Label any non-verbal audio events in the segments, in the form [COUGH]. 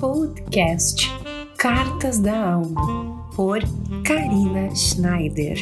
Podcast Cartas da Alma, por Karina Schneider.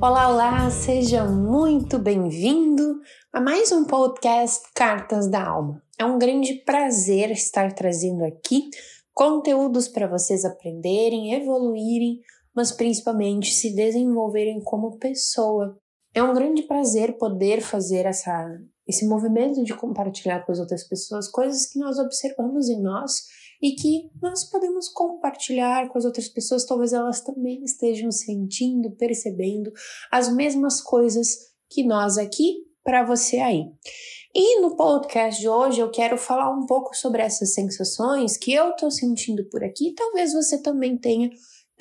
Olá, olá, seja muito bem-vindo a mais um podcast Cartas da Alma. É um grande prazer estar trazendo aqui conteúdos para vocês aprenderem, evoluírem, mas principalmente se desenvolverem como pessoa. É um grande prazer poder fazer essa esse movimento de compartilhar com as outras pessoas coisas que nós observamos em nós e que nós podemos compartilhar com as outras pessoas, talvez elas também estejam sentindo, percebendo as mesmas coisas que nós aqui para você aí. E no podcast de hoje eu quero falar um pouco sobre essas sensações que eu estou sentindo por aqui, talvez você também tenha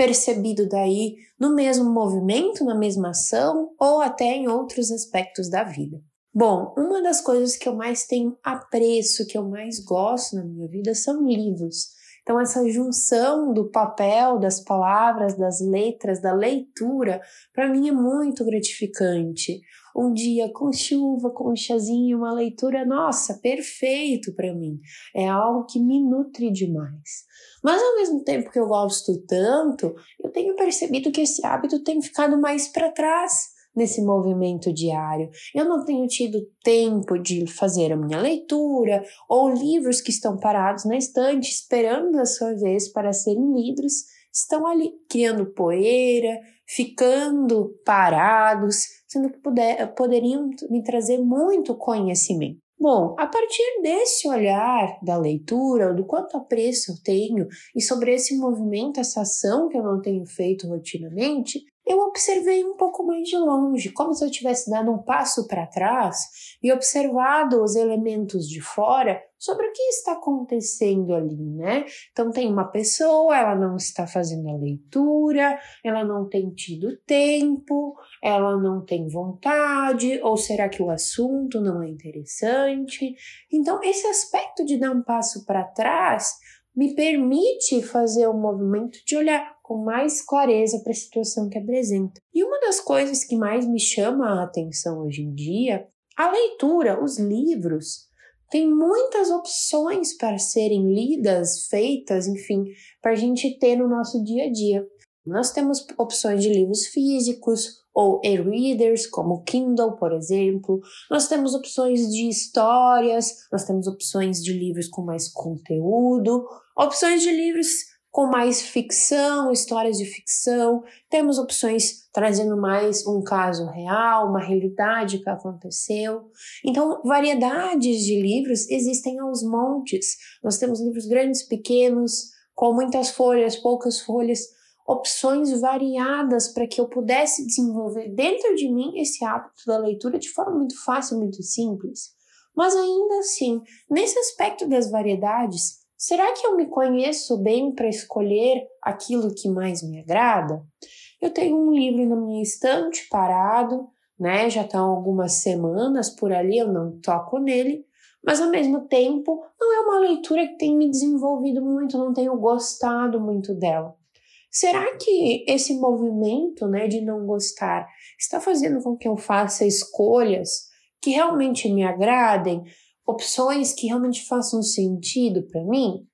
percebido daí no mesmo movimento, na mesma ação ou até em outros aspectos da vida. Bom, uma das coisas que eu mais tenho apreço, que eu mais gosto na minha vida são livros. Então, essa junção do papel, das palavras, das letras, da leitura, para mim é muito gratificante. Um dia com chuva, com um chazinho, uma leitura, nossa, perfeito para mim. É algo que me nutre demais. Mas ao mesmo tempo que eu gosto tanto, eu tenho percebido que esse hábito tem ficado mais para trás nesse movimento diário. Eu não tenho tido tempo de fazer a minha leitura ou livros que estão parados na estante esperando a sua vez para serem lidos estão ali criando poeira, ficando parados, sendo que puder, poderiam me trazer muito conhecimento. Bom, a partir desse olhar da leitura, do quanto apreço eu tenho e sobre esse movimento, essa ação que eu não tenho feito rotinamente, eu observei um pouco mais de longe, como se eu tivesse dado um passo para trás e observado os elementos de fora sobre o que está acontecendo ali, né? Então tem uma pessoa, ela não está fazendo a leitura, ela não tem tido tempo, ela não tem vontade, ou será que o assunto não é interessante? Então esse aspecto de dar um passo para trás me permite fazer o movimento de olhar com mais clareza para a situação que apresenta. E uma das coisas que mais me chama a atenção hoje em dia, a leitura, os livros, tem muitas opções para serem lidas, feitas, enfim, para a gente ter no nosso dia a dia. Nós temos opções de livros físicos ou e-readers, como Kindle, por exemplo. Nós temos opções de histórias, nós temos opções de livros com mais conteúdo, opções de livros com mais ficção, histórias de ficção. Temos opções trazendo mais um caso real, uma realidade que aconteceu. Então, variedades de livros existem aos montes. Nós temos livros grandes, pequenos, com muitas folhas, poucas folhas, opções variadas para que eu pudesse desenvolver dentro de mim esse hábito da leitura de forma muito fácil, muito simples. Mas ainda assim, nesse aspecto das variedades, Será que eu me conheço bem para escolher aquilo que mais me agrada? Eu tenho um livro na minha estante parado, né? Já estão algumas semanas por ali, eu não toco nele, mas ao mesmo tempo não é uma leitura que tem me desenvolvido muito, não tenho gostado muito dela. Será que esse movimento, né, de não gostar está fazendo com que eu faça escolhas que realmente me agradem, opções que realmente façam sentido para mim,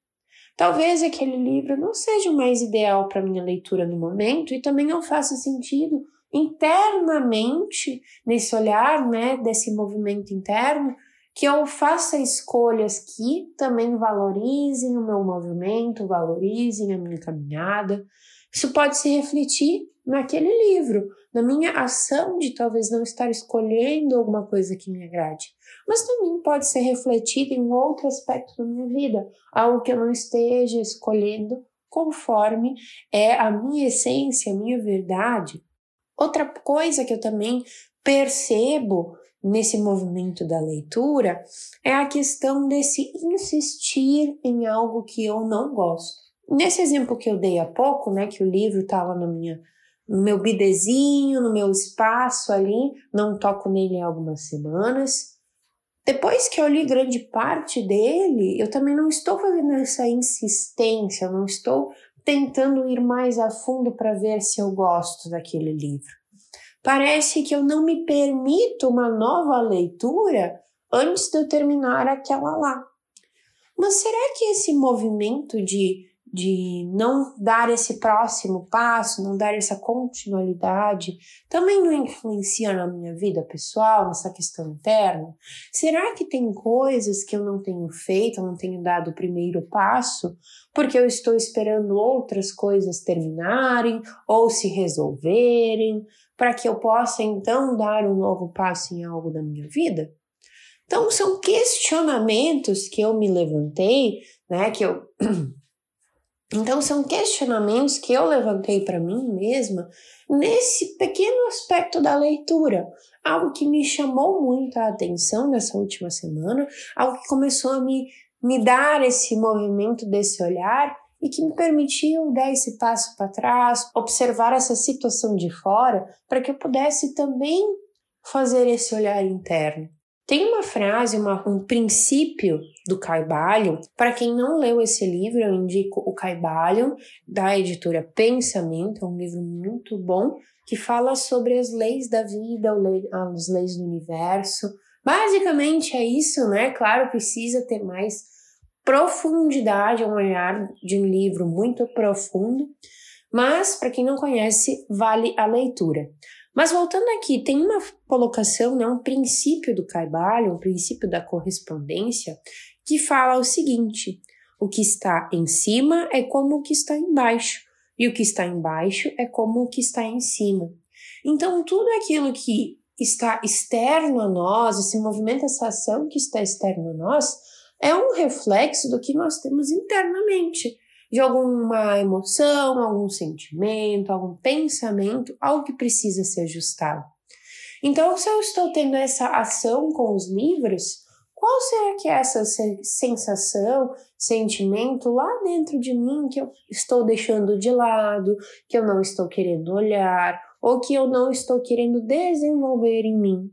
talvez aquele livro não seja o mais ideal para minha leitura no momento e também não faça sentido internamente nesse olhar, né, desse movimento interno, que eu faça escolhas que também valorizem o meu movimento, valorizem a minha caminhada. Isso pode se refletir naquele livro, na minha ação de talvez não estar escolhendo alguma coisa que me agrade, mas também pode ser refletido em um outro aspecto da minha vida, algo que eu não esteja escolhendo conforme é a minha essência, a minha verdade. Outra coisa que eu também percebo nesse movimento da leitura é a questão desse insistir em algo que eu não gosto. Nesse exemplo que eu dei há pouco, né, que o livro estava na minha no meu bidezinho, no meu espaço ali, não toco nele há algumas semanas. Depois que eu li grande parte dele, eu também não estou fazendo essa insistência, não estou tentando ir mais a fundo para ver se eu gosto daquele livro. Parece que eu não me permito uma nova leitura antes de eu terminar aquela lá. Mas será que esse movimento de de não dar esse próximo passo, não dar essa continuidade, também não influencia na minha vida pessoal, nessa questão interna? Será que tem coisas que eu não tenho feito, eu não tenho dado o primeiro passo, porque eu estou esperando outras coisas terminarem ou se resolverem, para que eu possa então dar um novo passo em algo da minha vida? Então, são questionamentos que eu me levantei, né, que eu [CLEARS THROAT] Então, são questionamentos que eu levantei para mim mesma nesse pequeno aspecto da leitura. Algo que me chamou muito a atenção nessa última semana, algo que começou a me, me dar esse movimento desse olhar e que me permitiu dar esse passo para trás, observar essa situação de fora, para que eu pudesse também fazer esse olhar interno. Tem uma frase, uma, um princípio do Caibalho. Para quem não leu esse livro, eu indico o Caibalho, da editora Pensamento, é um livro muito bom que fala sobre as leis da vida, as leis do universo. Basicamente é isso, né? Claro, precisa ter mais profundidade, é um olhar de um livro muito profundo, mas para quem não conhece, vale a leitura. Mas voltando aqui, tem uma colocação, né, um princípio do Caibalho, um princípio da correspondência, que fala o seguinte: o que está em cima é como o que está embaixo, e o que está embaixo é como o que está em cima. Então, tudo aquilo que está externo a nós, esse movimento, essa ação que está externo a nós, é um reflexo do que nós temos internamente de alguma emoção, algum sentimento, algum pensamento, algo que precisa ser ajustado. Então, se eu estou tendo essa ação com os livros, qual será que é essa sensação, sentimento lá dentro de mim que eu estou deixando de lado, que eu não estou querendo olhar, ou que eu não estou querendo desenvolver em mim?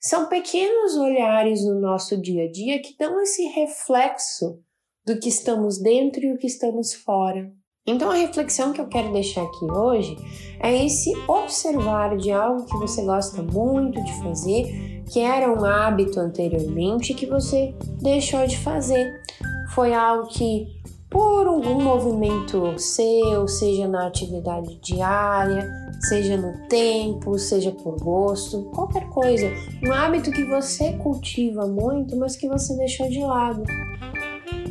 São pequenos olhares no nosso dia a dia que dão esse reflexo do que estamos dentro e o que estamos fora. Então a reflexão que eu quero deixar aqui hoje é esse observar de algo que você gosta muito de fazer, que era um hábito anteriormente que você deixou de fazer. Foi algo que por algum movimento seu, seja na atividade diária, seja no tempo, seja por gosto, qualquer coisa, um hábito que você cultiva muito, mas que você deixou de lado.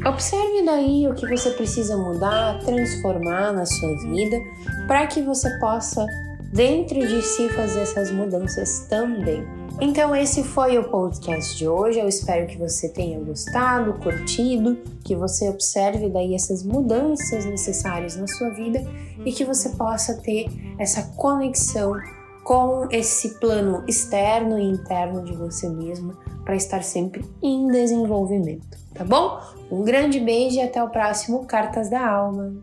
Observe daí o que você precisa mudar, transformar na sua vida, para que você possa, dentro de si, fazer essas mudanças também. Então, esse foi o podcast de hoje. Eu espero que você tenha gostado, curtido, que você observe daí essas mudanças necessárias na sua vida e que você possa ter essa conexão com esse plano externo e interno de você mesma para estar sempre em desenvolvimento, tá bom? Um grande beijo e até o próximo Cartas da Alma.